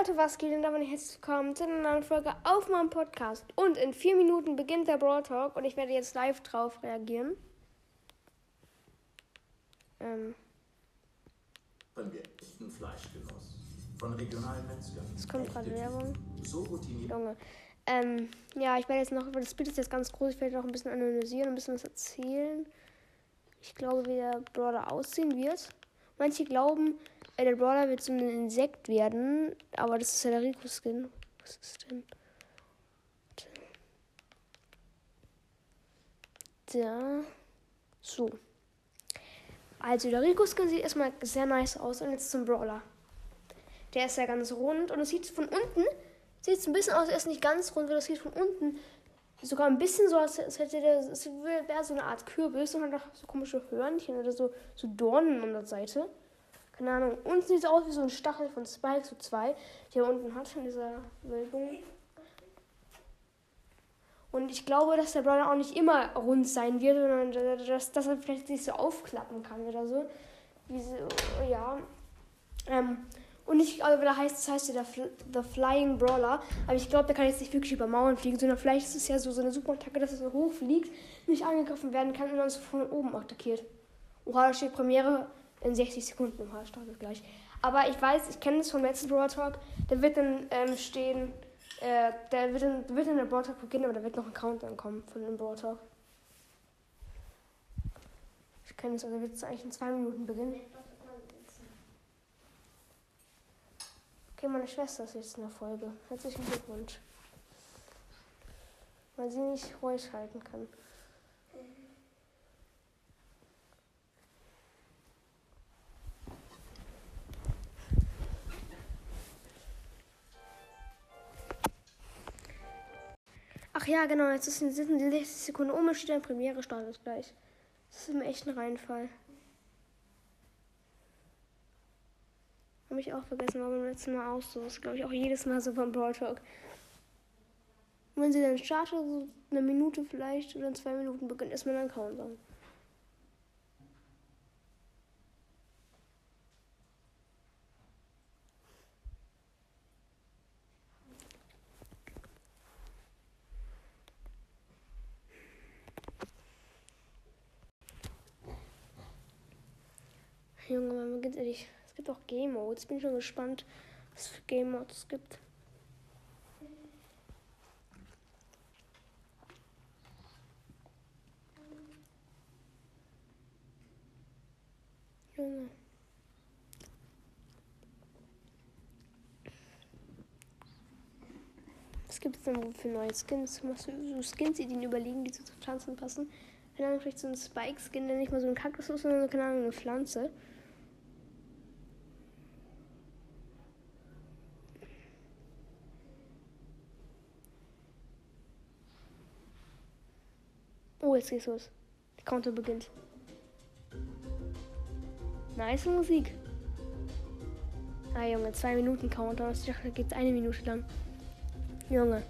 Leute, was geht denn da, wenn ich jetzt willkommen zu einer neuen Folge auf meinem Podcast. Und in vier Minuten beginnt der Brawl Talk und ich werde jetzt live drauf reagieren. Ähm, wir echten Fleischgenuss von regionalen Metzgern. es kommt gerade Werbung. So routiniert. Junge. Ähm, ja, ich werde jetzt noch, weil das Bild ist jetzt ganz groß, ich werde noch ein bisschen analysieren, ein bisschen was erzählen. Ich glaube, wie der Brawler aussehen wird. Manche glauben, äh, der Brawler wird so ein Insekt werden, aber das ist ja der Rico-Skin. Was ist denn? Da. So. Also, der Rico-Skin sieht erstmal sehr nice aus und jetzt zum Brawler. Der ist ja ganz rund und es sieht von unten, sieht es ein bisschen aus, er ist nicht ganz rund, weil das sieht von unten sogar ein bisschen so, als als hätte der, es wäre so eine Art Kürbis und hat auch so komische Hörnchen oder so, so Dornen an der Seite. Keine Ahnung. Unten sieht es aus wie so ein Stachel von Spike, so zwei, die er unten hat in dieser Wölbung. Und ich glaube, dass der Brawler auch nicht immer rund sein wird, sondern dass, dass er vielleicht sich so aufklappen kann oder so. Wie so ja. Ähm, und ich glaube, da heißt, das heißt ja The Flying Brawler. Aber ich glaube, der kann jetzt nicht wirklich über Mauern fliegen, sondern vielleicht ist es ja so, so eine Superattacke, dass er so hoch fliegt, nicht angegriffen werden kann und dann so von oben attackiert. Oha, da steht Premiere in 60 Sekunden. Oha, startet gleich. Aber ich weiß, ich kenne das vom letzten Brawl Talk. Da wird dann ähm, stehen, äh, der wird dann, wird dann der Brawl Talk beginnen, aber da wird noch ein Countdown kommen von dem Brawl Talk. Ich kenne es, also wird es eigentlich in zwei Minuten beginnen. Okay, meine Schwester ist jetzt in der Folge. Herzlichen Glückwunsch. Weil sie nicht ruhig halten kann. Ja, genau, jetzt ist die 60 Sekunden um, steht ein Premiere startet gleich. Das ist im echten Reinfall. Habe ich auch vergessen, war beim letzten Mal auch so. Das ist, glaube ich, auch jedes Mal so beim Brawl Talk. Wenn sie dann startet, so eine Minute vielleicht oder zwei Minuten beginnt erstmal ein Countdown. Junge, ehrlich. Es gibt auch Game Modes. Bin schon gespannt, was für Game Modes es gibt. Junge. Was gibt es denn wohl für neue Skins? Machst du so Skins, die denen überlegen, die zu Pflanzen passen? Keine Ahnung, vielleicht so ein Spike-Skin, der nicht mal so ein Kaktus ist, sondern, keine Ahnung, eine Pflanze. Jetzt geht's los. Der Counter beginnt. Nice Musik. Ah, Junge, zwei Minuten Counter. Ich dachte, da geht's eine Minute lang. Junge.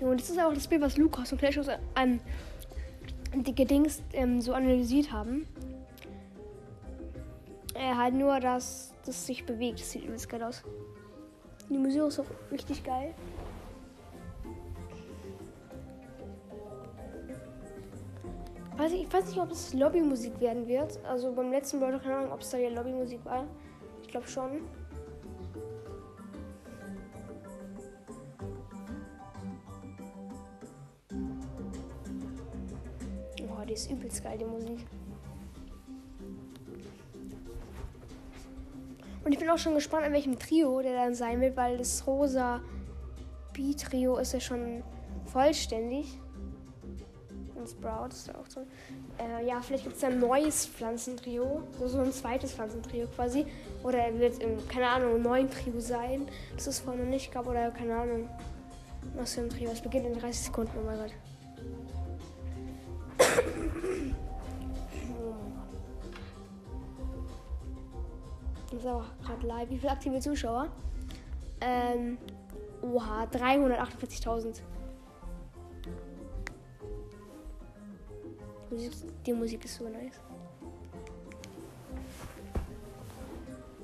Junge, das ist auch das Bild, was Lukas und Clash of ähm, die Gedings ähm, so analysiert haben. Äh, halt nur, dass das sich bewegt. Das sieht übelst geil aus. Die Musik ist auch richtig geil. Weiß ich, weiß nicht, ob es Lobbymusik werden wird. Also beim letzten Brawl keine Ahnung, ob es da die Lobbymusik war. Ich glaube schon. Boah, die ist übelst geil, die Musik. Ich bin auch schon gespannt, an welchem Trio der dann sein wird, weil das rosa B-Trio ist ja schon vollständig. Und Sprout ist da auch so. Äh, ja, vielleicht gibt es ein neues Pflanzentrio. So, so ein zweites Pflanzentrio quasi. Oder er wird im, keine Ahnung, ein neues Trio sein. Das es vorher noch nicht gab. Oder keine Ahnung. Was für ein Trio. Es beginnt in 30 Sekunden. Oh mein Gott. Das ist auch gerade live. Wie viele aktive Zuschauer? Ähm, oha, 348.000. Die Musik- ist so nice.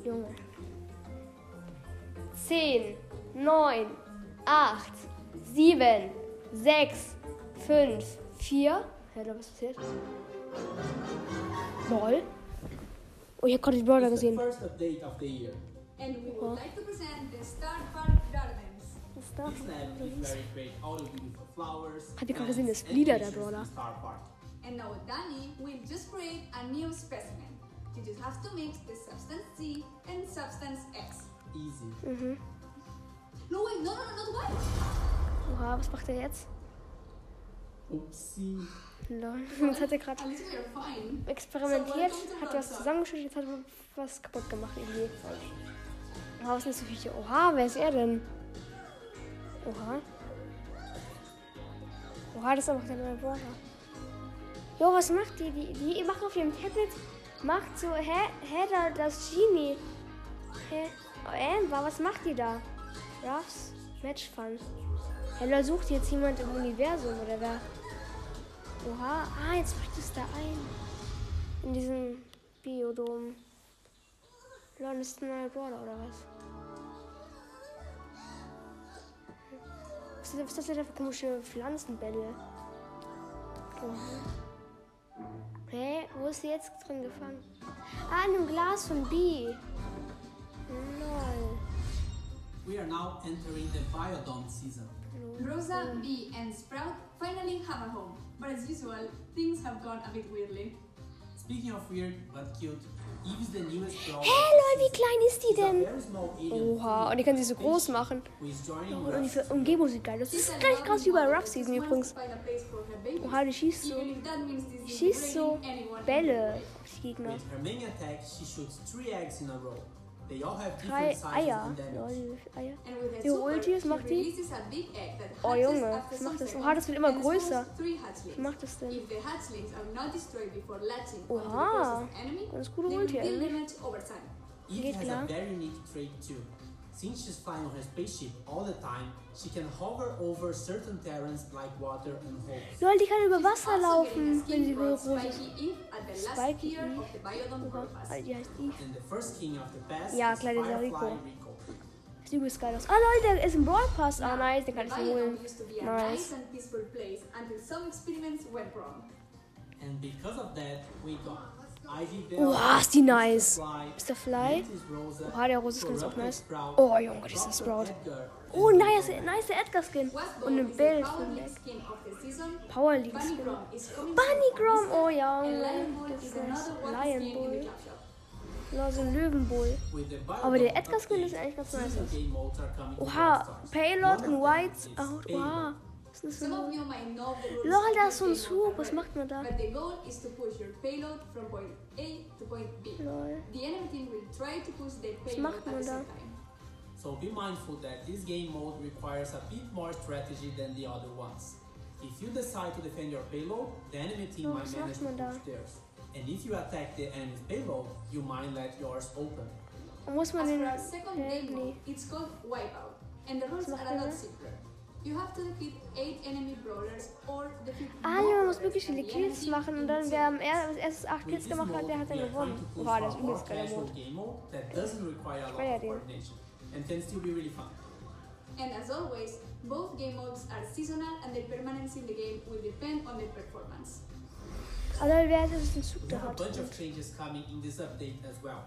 Junge. 10, 9, 8, 7, 6, 5, 4. Hä, da was passiert? Lol. Oh, ich hab gerade die Brawler gesehen. first update of the year. And we would like to present the Star Park Gardens. Was ist da? This land is very great, all the beautiful flowers. Habt ihr gerade plants, gesehen, das Lieder der Brawler? Star Park. And now Danny will just create a new specimen. You just have to mix the substance Z and substance X. Easy. Mhm. No, wait, no, no, no, not white. Oha, was macht er jetzt? Oopsie. Lol. Jetzt hat er gerade experimentiert, hat was zusammengeschüttet, jetzt hat er was kaputt gemacht irgendwie. Oha, was sind das für Viecher? Oha, wer ist er denn? Oha. Oha, das ist einfach der neue Brawler. Jo, was macht die? Die, die macht auf ihrem Tablet, macht so, hä, hä, da, das Genie. Hä? Oh, Amber, was macht die da? Ruffs Match Fun. Hella sucht jetzt jemand im Universum oder wer? Oha, ah, jetzt bricht es da ein. In diesem Biodom. Lol, das ist ein neuer Brawler oder was? Was ist, was ist das denn für komische Pflanzenbälle? Oha. Hä? Wo ist sie jetzt drin gefangen? Ah, in einem Glas von B. Lol. We are now entering the Biodome season. Rosa, Bee, and Sprout finally have a home. But as usual, things have gone a bit weirdly. Speaking of weird but cute, Eve is the newest brawler. Hä, lol, wie klein ist die denn? Oha, und die kann sie so groß machen. joining Und die Umgebung sieht geil aus. Das ist gleich krass wie bei Rough Season übrigens. Oha, die schießt so. Die schießt so Bälle auf die Gegner. With her main attack, she shoots three eggs in a row. They all have Drei different sizes Eier. viele Eier. Ulti, was macht die? Oh, Junge, was macht das? Oha, das wird immer größer. Was macht das denn? If the hatchlings are not destroyed before latching Oha. Das ist gute Ulti eigentlich. Geht klar. A very unique trait too. Since she's flying on her spaceship all the time, she can hover over certain terrains like water and holes. Lol, die kann über She's Wasser also getting a laufen, wenn skin sie so from groß ist. Spiky Eve at the last Spiky tier Eve. of the Biodome Oha, World Pass. Alter, die heißt Eve. And the first king of the pass Ja, is klar, dieser Firefly Rico. Rico. Sieht übelst geil aus. Ah, Lol, der ist im Brawl Pass. Ah, Now, nice, den kann the ich mir holen. biodome used to be a Nice. nice and peaceful place until some experiments went wrong. And because of that, we got Ivy Bell, Oha, ist die nice. Mr. Fly. Oha, der rosa Skin ist auch nice. Oh, Junge, dieser. Sprout. Oh, nice, nice Edgar Skin. Wasp Und ein Bild von season. Power League Bunny. Grom oh ja, Lion Bull. Ja, so ein Löwenbull. Aber der Biodome Edgar Skin update, ist eigentlich ganz nice. Oha. Payload in White. Oh, oha. Was ist das für Some of ein you might know the rules Lol, of da the ist so ein game Zug. Was already. macht man da? But the goal is to push your payload from point A to point B. Lol. The enemy team will try to push their payload macht at man the da? same time. So be mindful that this game mode requires a bit more strategy than the other ones. If you decide to defend your payload, the enemy team Oh, might was manage to macht man da? push theirs. And if you attack the enemy's payload, you might let yours open. Und muss man As den. for our second Hä, game mode, nee. it's called Wipeout, and the rules macht are a der lot da? simpler. You have to defeat 8 enemy brawlers or defeat Ah, more ja, man muss brawlers wirklich than viele Kills enemy machen und in dann two. wer am er als erstes 8 Kills this gemacht hat, mode, der hat dann we are trying gewonnen. to push Oha, das ist a more übelst geiler casual Mode. game mode that doesn't require a lot Feier den. and can still be really fun. And as always, both game modes are seasonal and the permanence in the game will depend on their performance. Aber wer hat jetzt den Zug We da have a bunch of changes coming in this update as well.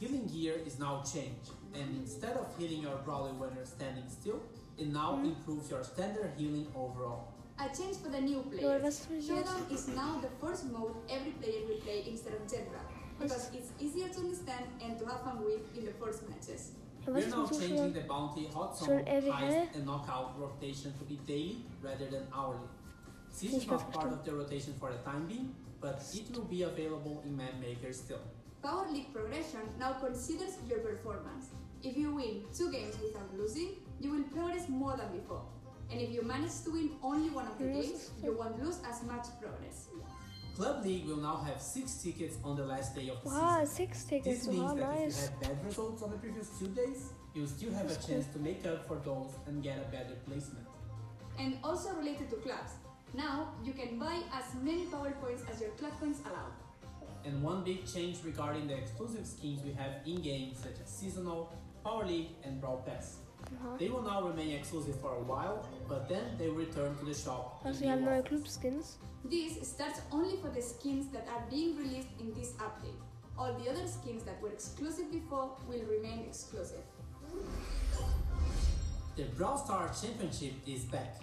Healing gear is now changed, and instead of healing your brawler when you're standing still, it now Hmm. improves your standard healing overall. A change for the new Lol, players. was ist das jetzt? Showdown is now the first mode every player will play instead of General, because it's easier to understand and to have fun with in the first matches. We're now changing the bounty hot zone, ewig, hä? heist, and knockout rotation to be daily rather than hourly. This Ich is not part of the rotation for the time being, but it will be available in Man Maker still. Power League progression now considers your performance. If you win two games without losing, you will progress more than before. And if you manage to win only one of the games, you won't lose as much progress. Club League will now have six tickets on the last day of the Wow, season. six This means Oha, that if you had bad results on the previous two days, you'll still have a That's chance to make up for those and get a better placement. And also related to clubs, now you can buy as many power points as your club points allow. And one big change regarding the exclusive skins we have in-game, such as Seasonal, Power League, and Brawl Pass. Aha. They will now remain exclusive for a while, but then they will return to the shop. Oh, in Also, wir new haben neue offers. Club-Skins. This starts only for the skins that are being released in this update. All the other skins that were exclusive before will remain exclusive. The Brawl Stars Championship is back.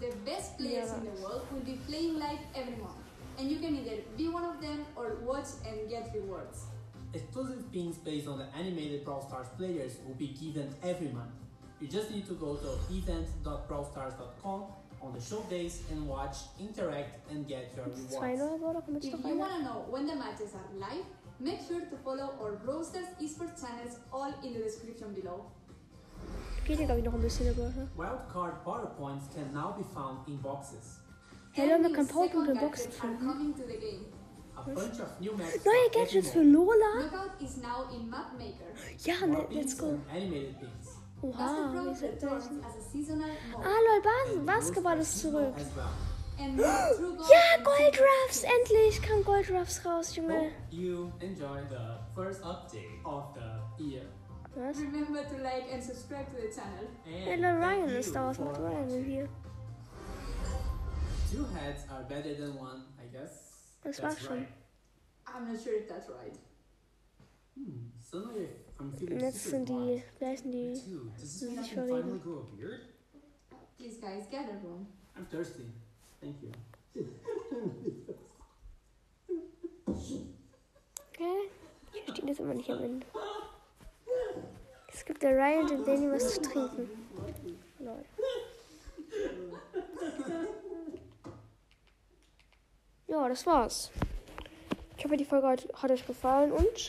The best players in the world will be playing live every month, and you can either be one of them or watch and get rewards. Exclusive pins based on the animated Brawl Stars players will be given every month. You just need to go to event.brawlstars.com on the show days and watch, interact, and get your rewards. neue Brawler, kommen jetzt If you want to know when the matches are live, make sure to follow our Roasters esports channels all in the description below. Geht ja, glaube ich, noch ein bisschen der Brawler. Wildcard PowerPoints can now be found in boxes. Hey Leute, man Ten kann new Powerpunkte in second Boxen gadgets are coming to the game. A bunch of new maps Neue for Gadgets für every mode. Lola? Knockout is now in Map Maker. Ja, More let's go. animated pins. Oha, Master wie Pro ist das returns denn? as a seasonal mode. Ah, lol, Basketball ist zurück. Gold Ja, Gold Ruffs! Endlich kam Gold Ruffs raus, Junge. Hope you enjoy the first update of the year. Was? Remember to like and subscribe to the channel. And Hello, Ryan ist da. Was macht Ryan denn hier? Two heads are better than one, I guess. Das That's war's schon. right. I'm not sure if that's right. Hmm, suddenly I'm feeling Und jetzt sind die, blind. gleich sind die. A room. I'm thirsty. Thank you. Hä? Ich verstehe das immer nicht am Ende. Es gibt der Ryan und dem Danny was zu trinken. Lol. Ja, das war's. Ich hoffe, die Folge hat, hat euch gefallen und